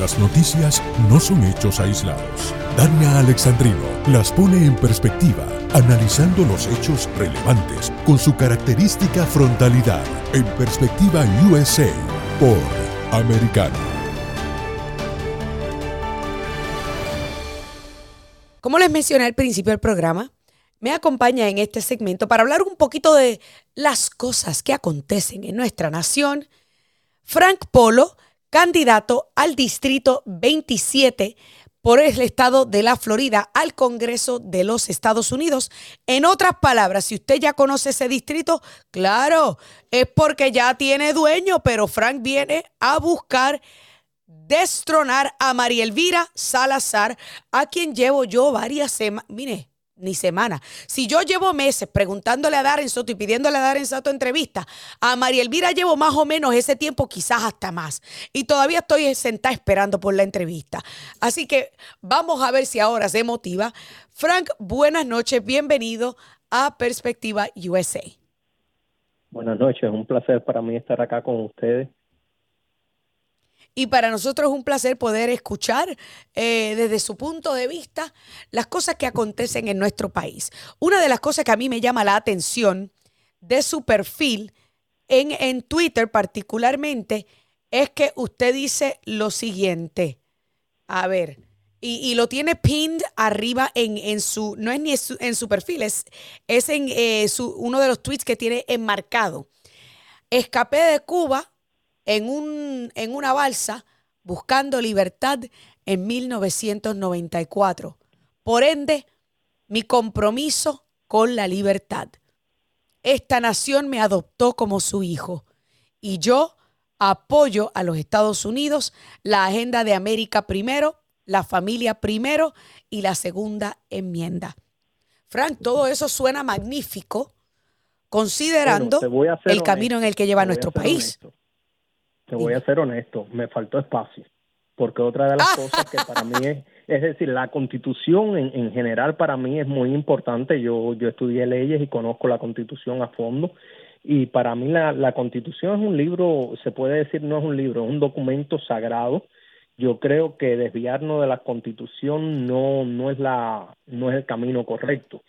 Las noticias no son hechos aislados. Dania Alexandrino las pone en perspectiva, analizando los hechos relevantes con su característica frontalidad. En perspectiva USA por Americano. Como les mencioné al principio del programa, me acompaña en este segmento para hablar un poquito de las cosas que acontecen en nuestra nación. Frank Polo, candidato al Distrito 27 por el estado de la Florida al Congreso de los Estados Unidos. En otras palabras, si usted ya conoce ese distrito, claro, es porque ya tiene dueño, pero Frank viene a buscar destronar a María Elvira Salazar, a quien llevo yo varias semanas. Mire, ni semana. Si yo llevo meses preguntándole a Darren Soto y pidiéndole a Darren Soto entrevista, a María Elvira llevo más o menos ese tiempo, quizás hasta más. Y todavía estoy sentada esperando por la entrevista. Así que vamos a ver si ahora se motiva. Frank, buenas noches, bienvenido a Perspectiva USA. Buenas noches, un placer para mí estar acá con ustedes y para nosotros es un placer poder escuchar eh, desde su punto de vista las cosas que acontecen en nuestro país. Una de las cosas que a mí me llama la atención de su perfil en, en Twitter particularmente es que usted dice lo siguiente. A ver, y, lo tiene pinned arriba en, en, su, no es ni en su, perfil, es, es en eh, su, uno de los tweets que tiene enmarcado. Escapé de Cuba en, un, en una balsa buscando libertad en 1994. Por ende, mi compromiso con la libertad. Esta nación me adoptó como su hijo y yo apoyo a los Estados Unidos la agenda de América primero, la familia primero y la segunda enmienda. Frank, todo eso suena magnífico considerando el camino en el que lleva nuestro país te voy a ser honesto, me faltó espacio, porque otra de las cosas que para mí es, es decir, la constitución en, en, general para mí es muy importante, yo, yo estudié leyes y conozco la constitución a fondo, y para mí la, la constitución es un libro, se puede decir no es un libro, es un documento sagrado, yo creo que desviarnos de la constitución no, no es la, no es el camino correcto.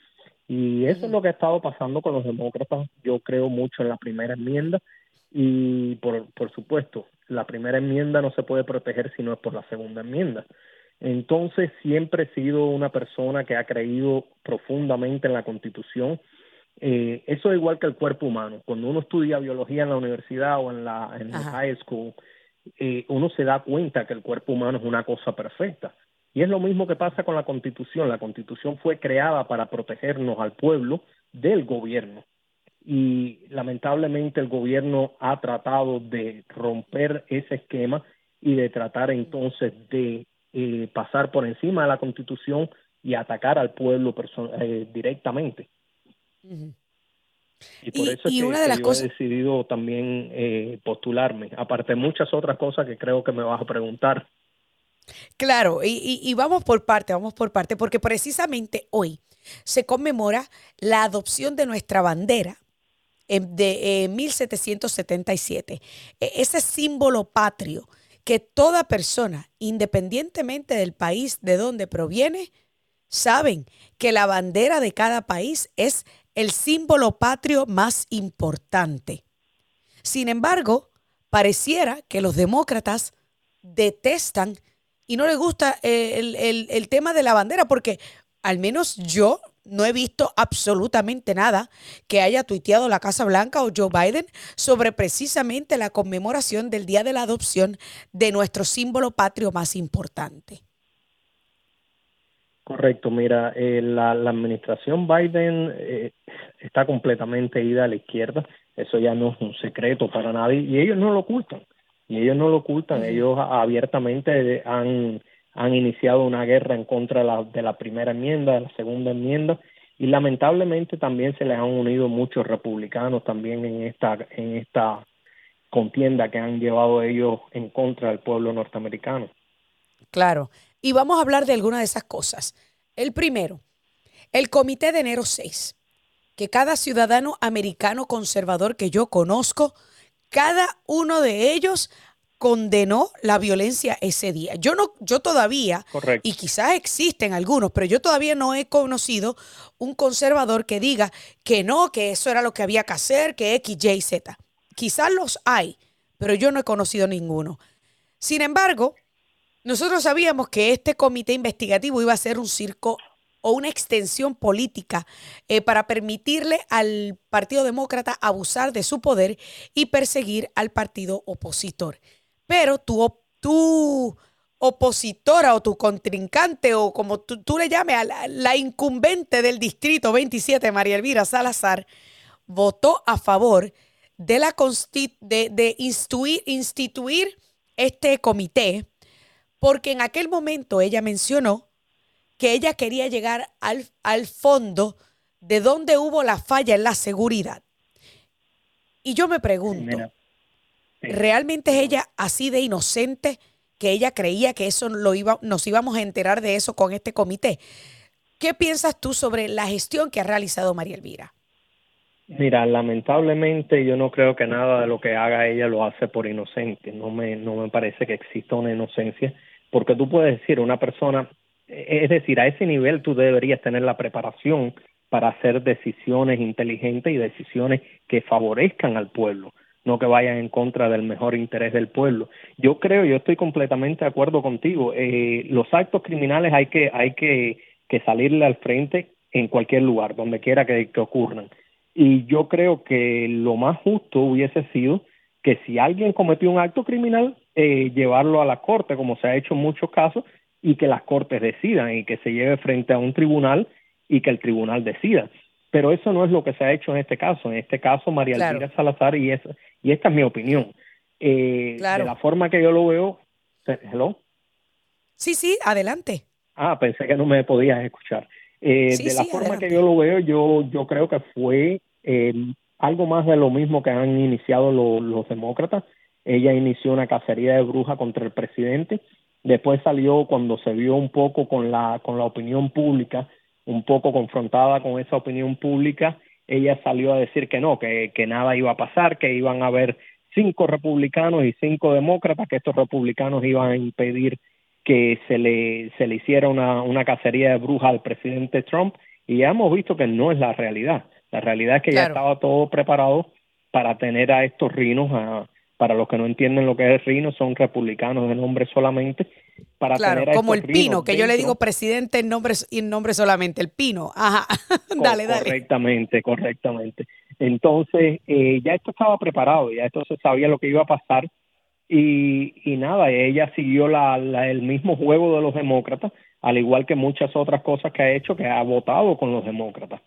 Y eso es lo que ha estado pasando con los demócratas. Yo creo mucho en la primera enmienda y por, por supuesto, la primera enmienda no se puede proteger si no es por la segunda enmienda. Entonces, siempre he sido una persona que ha creído profundamente en la Constitución. Eh, eso es igual que el cuerpo humano. Cuando uno estudia biología en la universidad o en la, en high school, eh, uno se da cuenta que el cuerpo humano es una cosa perfecta. Y es lo mismo que pasa con la Constitución. La Constitución fue creada para protegernos al pueblo del gobierno y lamentablemente el gobierno ha tratado de romper ese esquema y de tratar entonces de eh, pasar por encima de la constitución y atacar al pueblo eh, directamente. Y por eso es que, una de las yo he decidido también eh, postularme, aparte de muchas otras cosas que creo que me vas a preguntar. Claro, y, y vamos por parte, vamos por parte, porque precisamente hoy se conmemora la adopción de nuestra bandera de 1777. E, ese símbolo patrio que toda persona, independientemente del país de donde proviene, saben que la bandera de cada país es el símbolo patrio más importante. Sin embargo, pareciera que los demócratas detestan y no les gusta eh, el, el tema de la bandera, porque al menos yo no he visto absolutamente nada que haya tuiteado la Casa Blanca o Joe Biden sobre precisamente la conmemoración del Día de la Adopción de nuestro símbolo patrio más importante. Correcto, mira, eh, la, administración Biden eh, está completamente ida a la izquierda, eso ya no es un secreto para nadie y ellos no lo ocultan, y ellos no lo ocultan, ellos abiertamente han han iniciado una guerra en contra de la, de la primera enmienda, de la segunda enmienda, y lamentablemente también se les han unido muchos republicanos también en esta, en esta contienda que han llevado ellos en contra del pueblo norteamericano. Claro, y vamos a hablar de algunas de esas cosas. El primero, el Comité de Enero 6, que cada ciudadano americano conservador que yo conozco, cada uno de ellos condenó la violencia ese día. Yo no, yo todavía, y quizás existen algunos, pero yo todavía no he conocido un conservador que diga que no, que eso era lo que había que hacer, que X, Y, Z. Quizás los hay, pero yo no he conocido ninguno. Sin embargo, nosotros sabíamos que este comité investigativo iba a ser un circo o una extensión política eh, para permitirle al Partido Demócrata abusar de su poder y perseguir al partido opositor. Pero tu, tu opositora o tu contrincante o como tú, le llames a la, incumbente del distrito 27, María Elvira Salazar, votó a favor de, la de, de instituir, instituir este comité porque en aquel momento ella mencionó que ella quería llegar al, al fondo de dónde hubo la falla en la seguridad. Y yo me pregunto, ¿realmente es ella así de inocente que ella creía que eso lo iba, nos íbamos a enterar de eso con este comité? ¿Qué piensas tú sobre la gestión que ha realizado María Elvira? Mira, lamentablemente yo no creo que nada de lo que haga ella lo hace por inocente. No me, no me parece que exista una inocencia, porque tú puedes decir, una persona es decir, a ese nivel tú deberías tener la preparación para hacer decisiones inteligentes y decisiones que favorezcan al pueblo, no que vayan en contra del mejor interés del pueblo. Yo creo, yo estoy completamente de acuerdo contigo. Eh, los actos criminales hay que hay que, que salirle al frente en cualquier lugar, donde quiera que, ocurran. Y yo creo que lo más justo hubiese sido que si alguien cometió un acto criminal, eh, llevarlo a la corte, como se ha hecho en muchos casos, y que las cortes decidan y que se lleve frente a un tribunal y que el tribunal decida. Pero eso no es lo que se ha hecho en este caso. En este caso, María Elvira Salazar, y, es, y esta es mi opinión, eh, de la forma que yo lo veo, ¿hello? Sí, sí, adelante. Ah, pensé que no me podías escuchar. Eh, de la forma que yo lo veo, yo, yo creo que fue eh, algo más de lo mismo que han iniciado los demócratas. Ella inició una cacería de bruja contra el presidente Después salió cuando se vio un poco con la, con la opinión pública, un poco confrontada con esa opinión pública, ella salió a decir que no, que, que nada iba a pasar, que iban a haber cinco republicanos y cinco demócratas, que estos republicanos iban a impedir que se le, se le hiciera una, una cacería de brujas al presidente Trump, y ya hemos visto que no es la realidad. La realidad es que ya estaba todo preparado para tener a estos rinos a, para los que no entienden lo que es el Rino, son republicanos de nombre solamente. Para claro, como el Pino, que yo le digo presidente en nombre, en nombre solamente, el Pino. Ajá, dale, dale. Correctamente, correctamente. Entonces, eh, ya esto estaba preparado, ya esto se sabía lo que iba a pasar. Y, y nada, ella siguió la, el mismo juego de los demócratas, al igual que muchas otras cosas que ha hecho, que ha votado con los demócratas.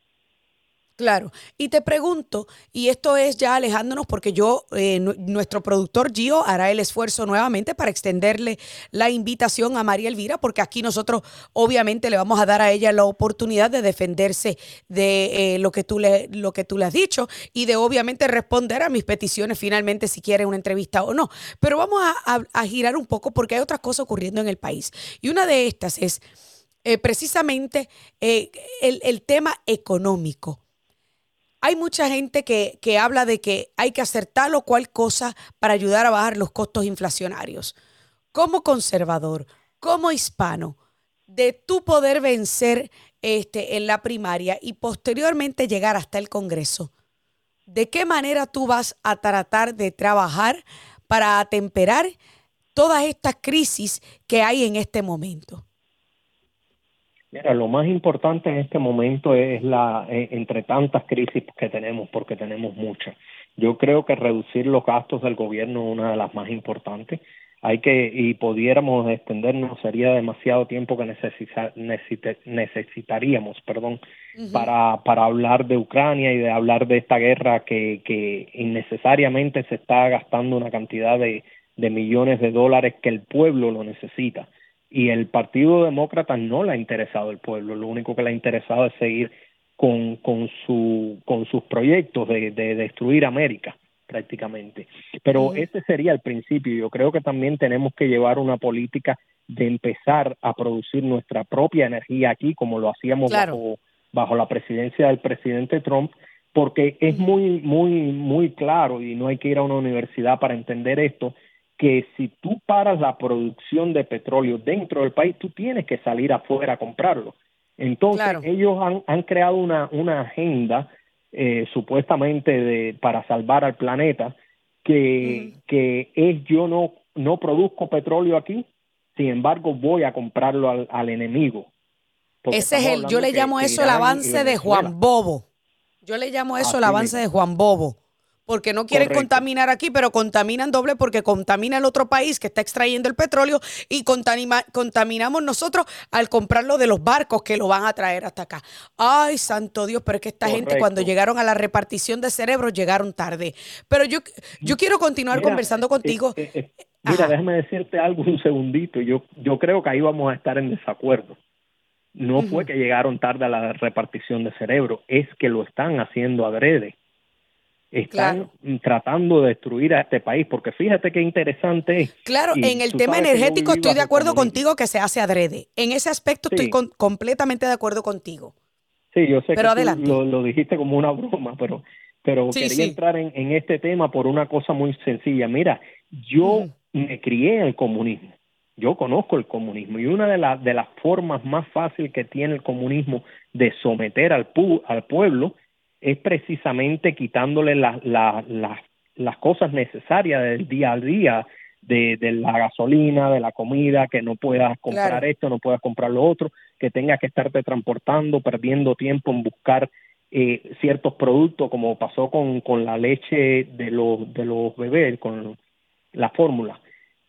Claro, y te pregunto, y esto es ya alejándonos porque yo, eh, nuestro productor Gio hará el esfuerzo nuevamente para extenderle la invitación a María Elvira, porque aquí nosotros obviamente le vamos a dar a ella la oportunidad de defenderse de eh, lo, que tú le, lo que tú le has dicho y de obviamente responder a mis peticiones finalmente si quiere una entrevista o no. Pero vamos a, girar un poco porque hay otras cosas ocurriendo en el país. Y una de estas es eh, precisamente el, el tema económico hay mucha gente que, habla de que hay que hacer tal o cual cosa para ayudar a bajar los costos inflacionarios. Como conservador, como hispano, de tu poder vencer este, en la primaria y posteriormente llegar hasta el Congreso, ¿de qué manera tú vas a tratar de trabajar para atemperar todas estas crisis que hay en este momento? Mira, lo más importante en este momento es la, eh, entre tantas crisis que tenemos, porque tenemos muchas. Yo creo que reducir los gastos del gobierno es una de las más importantes. Hay que, y pudiéramos extendernos, sería demasiado tiempo que necesitaríamos, perdón, para, para hablar de Ucrania y de hablar de esta guerra que, que innecesariamente se está gastando una cantidad de, de millones de dólares que el pueblo lo necesita y el Partido Demócrata no le ha interesado el pueblo, lo único que le ha interesado es seguir con, con, su, con sus proyectos de, de destruir América prácticamente. Pero ese sería el principio. Yo creo que también tenemos que llevar una política de empezar a producir nuestra propia energía aquí, como lo hacíamos bajo, bajo la presidencia del presidente Trump, porque es muy, muy, muy claro, y no hay que ir a una universidad para entender esto, que si tú paras la producción de petróleo dentro del país, tú tienes que salir afuera a comprarlo. Entonces, ellos han, han, creado una, una agenda eh, supuestamente de, para salvar al planeta, que, que es yo no, no produzco petróleo aquí, sin embargo voy a comprarlo al, al enemigo. Ese es el, yo le llamo eso el avance de Juan Bobo. Yo le llamo eso el avance de Juan Bobo porque no quieren contaminar aquí, pero contaminan doble porque contamina el otro país que está extrayendo el petróleo y contaminamos nosotros al comprarlo de los barcos que lo van a traer hasta acá. Ay, santo Dios, pero es que esta gente cuando llegaron a la repartición de cerebros llegaron tarde. Pero yo, yo quiero continuar conversando contigo. Eh, eh, eh, mira, déjame decirte algo un segundito. Yo, yo creo que ahí vamos a estar en desacuerdo. No fue que llegaron tarde a la repartición de cerebro, es que lo están haciendo adrede están tratando de destruir a este país, porque fíjate qué interesante es. Claro, en el tema energético estoy de acuerdo contigo que se hace adrede. En ese aspecto estoy completamente de acuerdo contigo. Sí, yo sé pero que lo, dijiste como una broma, pero, pero quería entrar en, este tema por una cosa muy sencilla. Mira, yo me crié en el comunismo. Yo conozco el comunismo y una de, las de las formas más fáciles que tiene el comunismo de someter al, al pueblo es precisamente quitándole las las cosas necesarias del día a día, de, de, la gasolina, de la comida, que no puedas comprar esto, no puedas comprar lo otro, que tengas que estarte transportando, perdiendo tiempo en buscar eh, ciertos productos, como pasó con, con la leche de los, de los bebés, con la fórmula.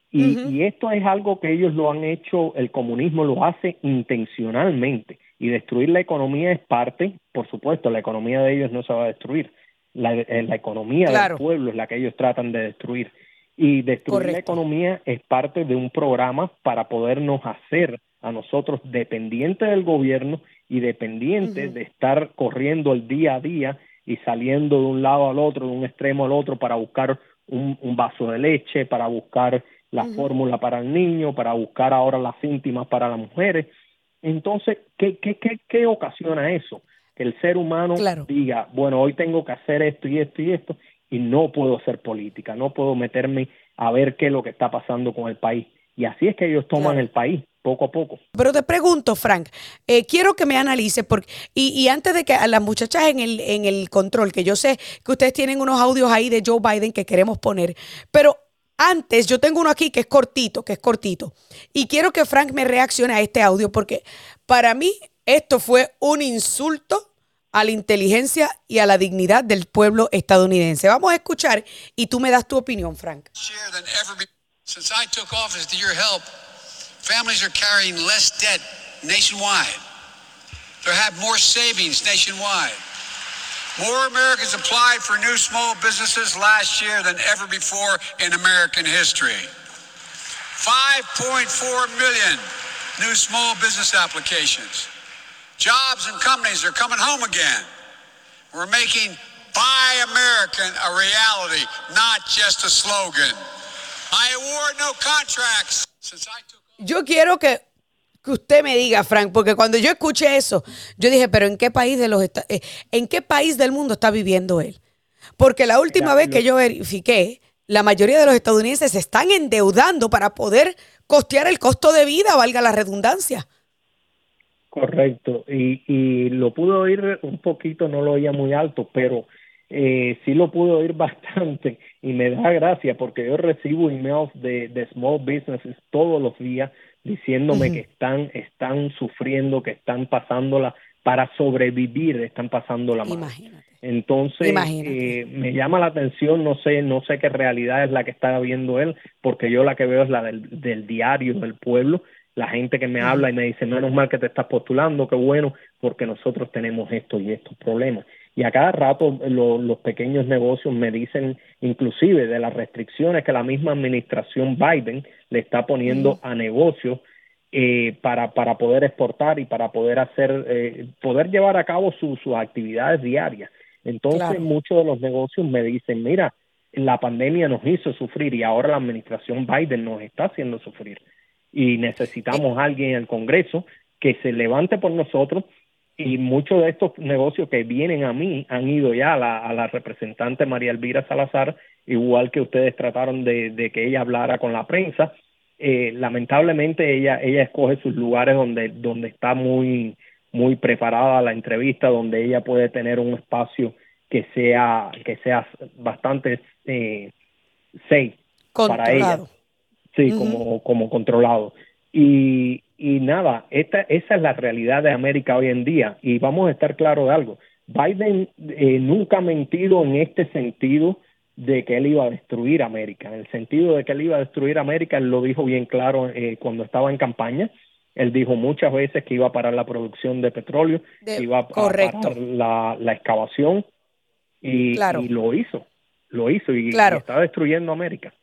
Y, y esto es algo que ellos lo han hecho, el comunismo lo hace intencionalmente y destruir la economía es parte, por supuesto, la economía de ellos no se va a destruir, la, eh, economía del pueblo es la que ellos tratan de destruir. Y destruir la economía es parte de un programa para podernos hacer a nosotros dependientes del gobierno y dependientes de estar corriendo el día a día y saliendo de un lado al otro, de un extremo al otro para buscar un, vaso de leche, para buscar la fórmula para el niño, para buscar ahora las íntimas para las mujeres. Entonces, ¿qué, qué, qué, qué ocasiona eso? Que el ser humano diga, bueno, hoy tengo que hacer esto y esto y esto, y no puedo hacer política, no puedo meterme a ver qué es lo que está pasando con el país. Y así es que ellos toman el país poco a poco. Pero te pregunto, Frank, eh, quiero que me analice, porque, y, y, antes de que a las muchachas en el, en el control, que yo sé que ustedes tienen unos audios ahí de Joe Biden que queremos poner, pero antes, yo tengo uno aquí que es cortito, que es cortito. Y quiero que Frank me reaccione a este audio porque para mí esto fue un insulto a la inteligencia y a la dignidad del pueblo estadounidense. Vamos a escuchar y tú me das tu opinión, Frank. Since I took office to your help, families are carrying less debt nationwide. They have more savings nationwide. More Americans applied for new small businesses last year than ever before in American history. 5.4 million new small business applications. Jobs and companies are coming home again. We're making Buy American a reality, not just a slogan. I award no contracts since I took. Yo quiero que que usted me diga, Frank, porque cuando yo escuché eso, yo dije, pero ¿en qué país de los eh, en qué país del mundo está viviendo él? Porque la última vez que yo verifiqué, la mayoría de los estadounidenses se están endeudando para poder costear el costo de vida, valga la redundancia. Correcto, y, y lo pude oír un poquito, no lo oía muy alto, pero eh, sí lo pude oír bastante y me da gracia porque yo recibo emails de, de small businesses todos los días diciéndome que están, están sufriendo, que están pasándola para sobrevivir, están pasándola mal. Entonces, eh, me llama la atención, no sé, no sé qué realidad es la que está viendo él, porque yo la que veo es la del, del diario del pueblo, la gente que me habla y me dice, menos mal que te estás postulando, qué bueno, porque nosotros tenemos esto y estos problemas y a cada rato los pequeños negocios me dicen inclusive de las restricciones que la misma administración Biden le está poniendo a negocios eh, para, para poder exportar y para poder hacer, eh, poder llevar a cabo sus actividades diarias. Entonces muchos de los negocios me dicen, mira, la pandemia nos hizo sufrir y ahora la administración Biden nos está haciendo sufrir. Y necesitamos a alguien en el Congreso que se levante por nosotros y muchos de estos negocios que vienen a mí han ido ya a la, a la representante María Elvira Salazar igual que ustedes trataron de, que ella hablara con la prensa. Eh, lamentablemente ella ella escoge sus lugares donde donde está muy muy preparada la entrevista, donde ella puede tener un espacio que sea que sea bastante eh, safe para ella. Sí, como como controlado. Y, y nada, esta, esa es la realidad de América hoy en día. Y vamos a estar claros de algo. Biden eh, nunca ha mentido en este sentido de que él iba a destruir América. En el sentido de que él iba a destruir América, él lo dijo bien claro eh, cuando estaba en campaña. Él dijo muchas veces que iba a parar la producción de petróleo, iba a parar la, la excavación y, lo hizo, lo hizo y, está destruyendo América.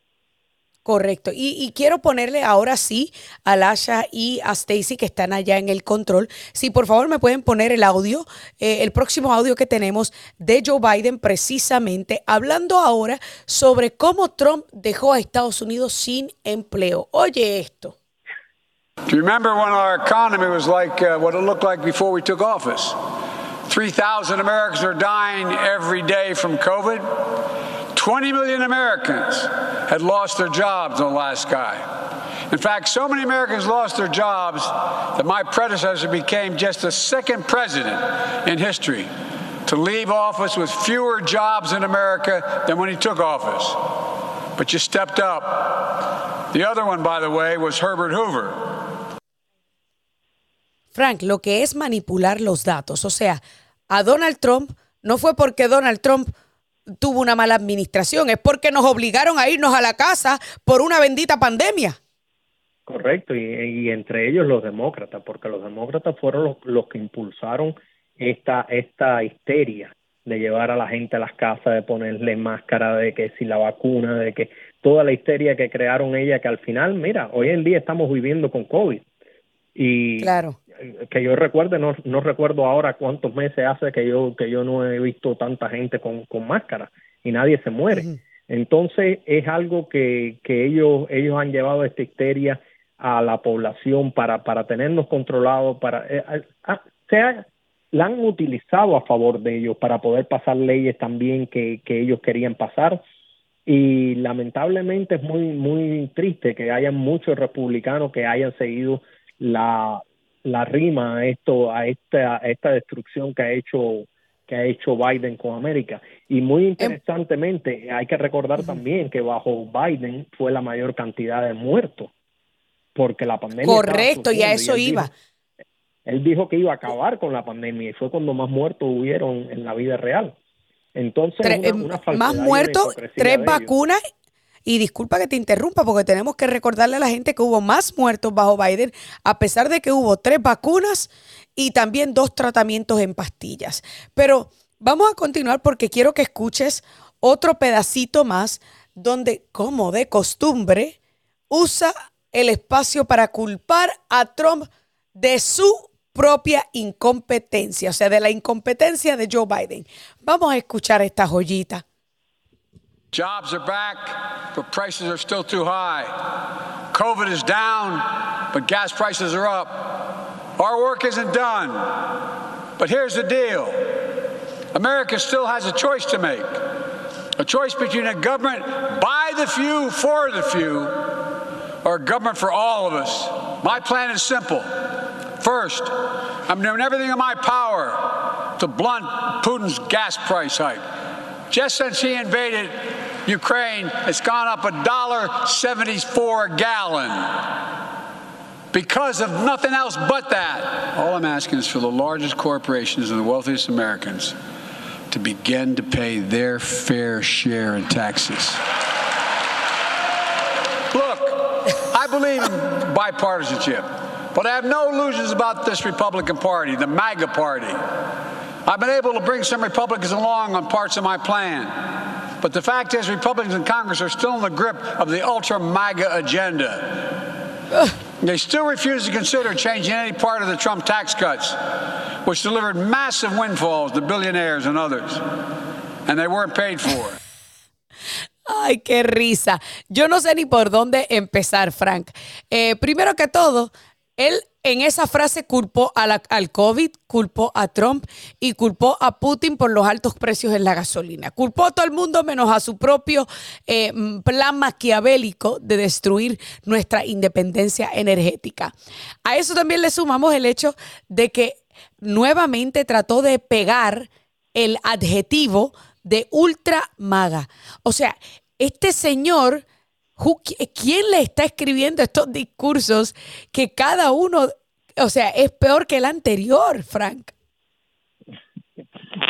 Correcto. Y, quiero ponerle ahora sí a Lasha y a Stacy que están allá en el control. Si por favor me pueden poner el audio, eh, el próximo audio que tenemos de Joe Biden precisamente hablando ahora sobre cómo Trump dejó a Estados Unidos sin empleo. Oye esto. Do you remember when our economy was like uh, what it looked like before we took office? 3,000 Americans are dying every day from COVID. 20 million Americans had lost their jobs in the last guy. In fact, so many Americans lost their jobs that my predecessor became just the second president in history to leave office with fewer jobs in America than when he took office. But you stepped up. The other one, by the way, was Herbert Hoover. Frank, lo que es manipular los datos, o sea, a Donald Trump no fue porque Donald Trump tuvo una mala administración, es porque nos obligaron a irnos a la casa por una bendita pandemia. Correcto, y, entre ellos los demócratas, porque los demócratas fueron los, que impulsaron esta, esta histeria de llevar a la gente a las casas, de ponerle máscara, de que si la vacuna, de que toda la histeria que crearon ella, que al final, mira, hoy en día estamos viviendo con COVID. Y claro que yo recuerde, no, no recuerdo ahora cuántos meses hace que yo, que yo no he visto tanta gente con, con máscara y nadie se muere. Entonces es algo que, que ellos, ellos han llevado esta histeria a la población para, para tenernos controlados, para eh, sea, la han utilizado a favor de ellos para poder pasar leyes también que, que ellos querían pasar y lamentablemente es muy muy triste que haya muchos republicanos que hayan seguido la, la rima a esto, a esta, esta destrucción que ha hecho que ha hecho Biden con América. Y muy em, interesantemente, hay que recordar también que bajo Biden fue la mayor cantidad de muertos, porque la pandemia. Correcto, y a eso iba. él dijo que iba a acabar con la pandemia y fue cuando más muertos hubieron en la vida real. Entonces, em, más muertos, tres vacunas y disculpa que te interrumpa porque tenemos que recordarle a la gente que hubo más muertos bajo Biden, a pesar de que hubo tres vacunas y también dos tratamientos en pastillas. Pero vamos a continuar porque quiero que escuches otro pedacito más donde, como de costumbre, usa el espacio para culpar a Trump de su propia incompetencia, o sea, de la incompetencia de Joe Biden. Vamos a escuchar esta joyita. Jobs are back, but prices are still too high. COVID is down, but gas prices are up. Our work isn't done. But here's the deal America still has a choice to make a choice between a government by the few, for the few, or a government for all of us. My plan is simple. First, I'm doing everything in my power to blunt Putin's gas price hike. Just since he invaded Ukraine, it's gone up a dollar seventy-four a gallon because of nothing else but that. All I'm asking is for the largest corporations and the wealthiest Americans to begin to pay their fair share in taxes. Look, I believe in bipartisanship, but I have no illusions about this Republican Party, the MAGA Party. I've been able to bring some Republicans along on parts of my plan. But the fact is, Republicans in Congress are still in the grip of the ultra MAGA agenda. They still refuse to consider changing any part of the Trump tax cuts, which delivered massive windfalls to billionaires and others. And they weren't paid for. Ay, qué risa. Yo no sé ni por dónde empezar, Frank. Eh, primero que todo, Él en esa frase culpó al COVID, culpó a Trump y culpó a Putin por los altos precios en la gasolina. Culpó a todo el mundo menos a su propio eh, plan maquiavélico de destruir nuestra independencia energética. A eso también le sumamos el hecho de que nuevamente trató de pegar el adjetivo de ultra maga. O sea, este señor ¿Quién le está escribiendo estos discursos que cada uno, o sea, es peor que el anterior, Frank?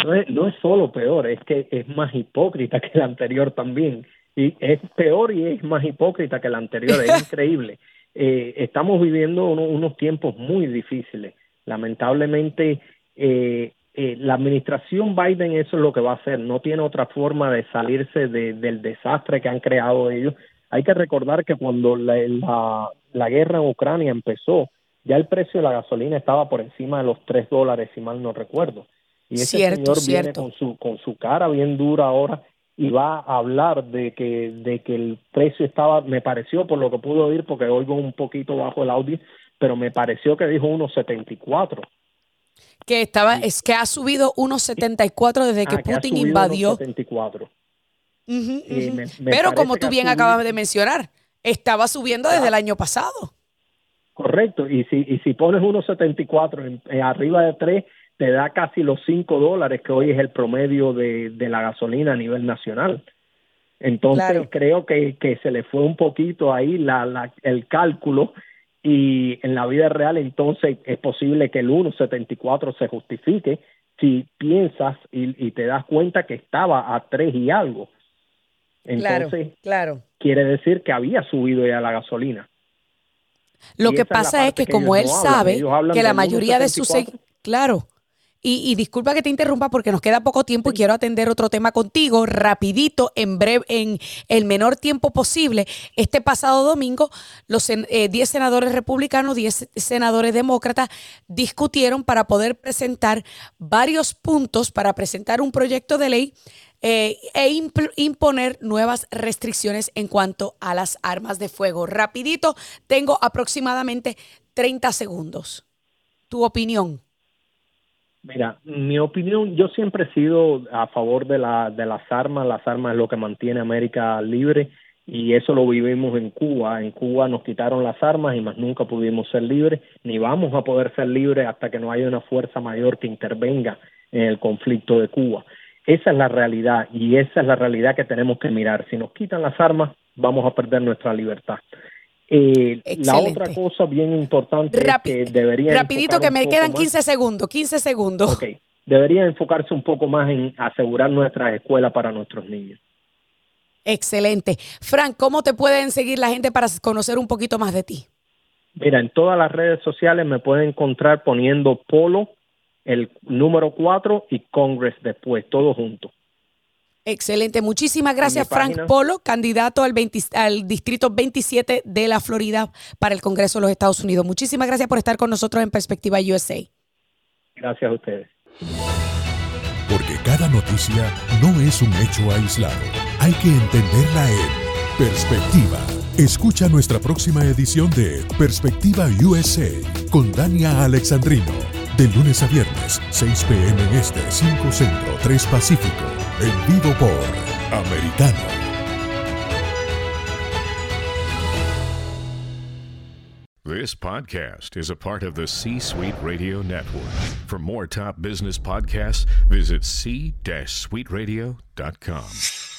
No es, no es solo peor, es que es más hipócrita que el anterior también. Y es peor y es más hipócrita que el anterior, es increíble. Eh, estamos viviendo unos tiempos muy difíciles. Lamentablemente, eh, eh, la administración Biden eso es lo que va a hacer. No tiene otra forma de salirse del desastre que han creado ellos hay que recordar que cuando la, la, guerra en Ucrania empezó, ya el precio de la gasolina estaba por encima de los tres dólares, si mal no recuerdo. Y ese señor viene con su, con su cara bien dura ahora y va a hablar de que, de que el precio estaba, me pareció por lo que pudo oír, porque oigo un poquito bajo el audio, pero me pareció que dijo unos 74. Que estaba, es que ha subido unos 74 desde que ah, Putin invadió. 74. Pero como tú bien acabas de mencionar, estaba subiendo desde el año pasado. Correcto, y si, y si pones 1.74 en, arriba de 3, te da casi los 5 dólares que hoy es el promedio de, la gasolina a nivel nacional. Entonces creo que, que se le fue un poquito ahí la, la, el cálculo y en la vida real entonces es posible que el 1.74 se justifique si piensas y, y, te das cuenta que estaba a 3 y algo. Entonces, claro, quiere decir que había subido ya la gasolina. Lo que pasa es, que, como él sabe que la mayoría de sus... Claro, y, disculpa que te interrumpa porque nos queda poco tiempo y quiero atender otro tema contigo rapidito, en breve, en el menor tiempo posible. Este pasado domingo, los 10 eh, senadores republicanos, 10 senadores demócratas discutieron para poder presentar varios puntos para presentar un proyecto de ley eh, e imponer nuevas restricciones en cuanto a las armas de fuego. Rapidito, tengo aproximadamente 30 segundos. ¿Tu opinión? Mira, mi opinión, yo siempre he sido a favor de, la, de las armas, las armas es lo que mantiene América libre y eso lo vivimos en Cuba. En Cuba nos quitaron las armas y más nunca pudimos ser libres, ni vamos a poder ser libres hasta que no haya una fuerza mayor que intervenga en el conflicto de Cuba. Esa es la realidad y esa es la realidad que tenemos que mirar. Si nos quitan las armas, vamos a perder nuestra libertad. Eh, la otra cosa bien importante es que debería... Rapidito que me quedan 15 segundos, 15 segundos. Ok, debería enfocarse un poco más en asegurar nuestras escuelas para nuestros niños. Excelente. Frank, ¿cómo te pueden seguir la gente para conocer un poquito más de ti? Mira, en todas las redes sociales me pueden encontrar poniendo Polo, el número 4 y Congress después, todo junto. Excelente. Muchísimas gracias, Frank Polo, candidato al, al, distrito 27 de la Florida para el Congreso de los Estados Unidos. Muchísimas gracias por estar con nosotros en Perspectiva USA. Gracias a ustedes. Porque cada noticia no es un hecho aislado. Hay que entenderla en perspectiva. Escucha nuestra próxima edición de Perspectiva USA con Dania Alexandrino. De lunes a viernes, 6 p.m. este, 5 centro, 3 pacífico en vivo por Americano. This podcast is a part of the C Suite Radio Network. For more top business podcasts, visit c-suiteradio.com.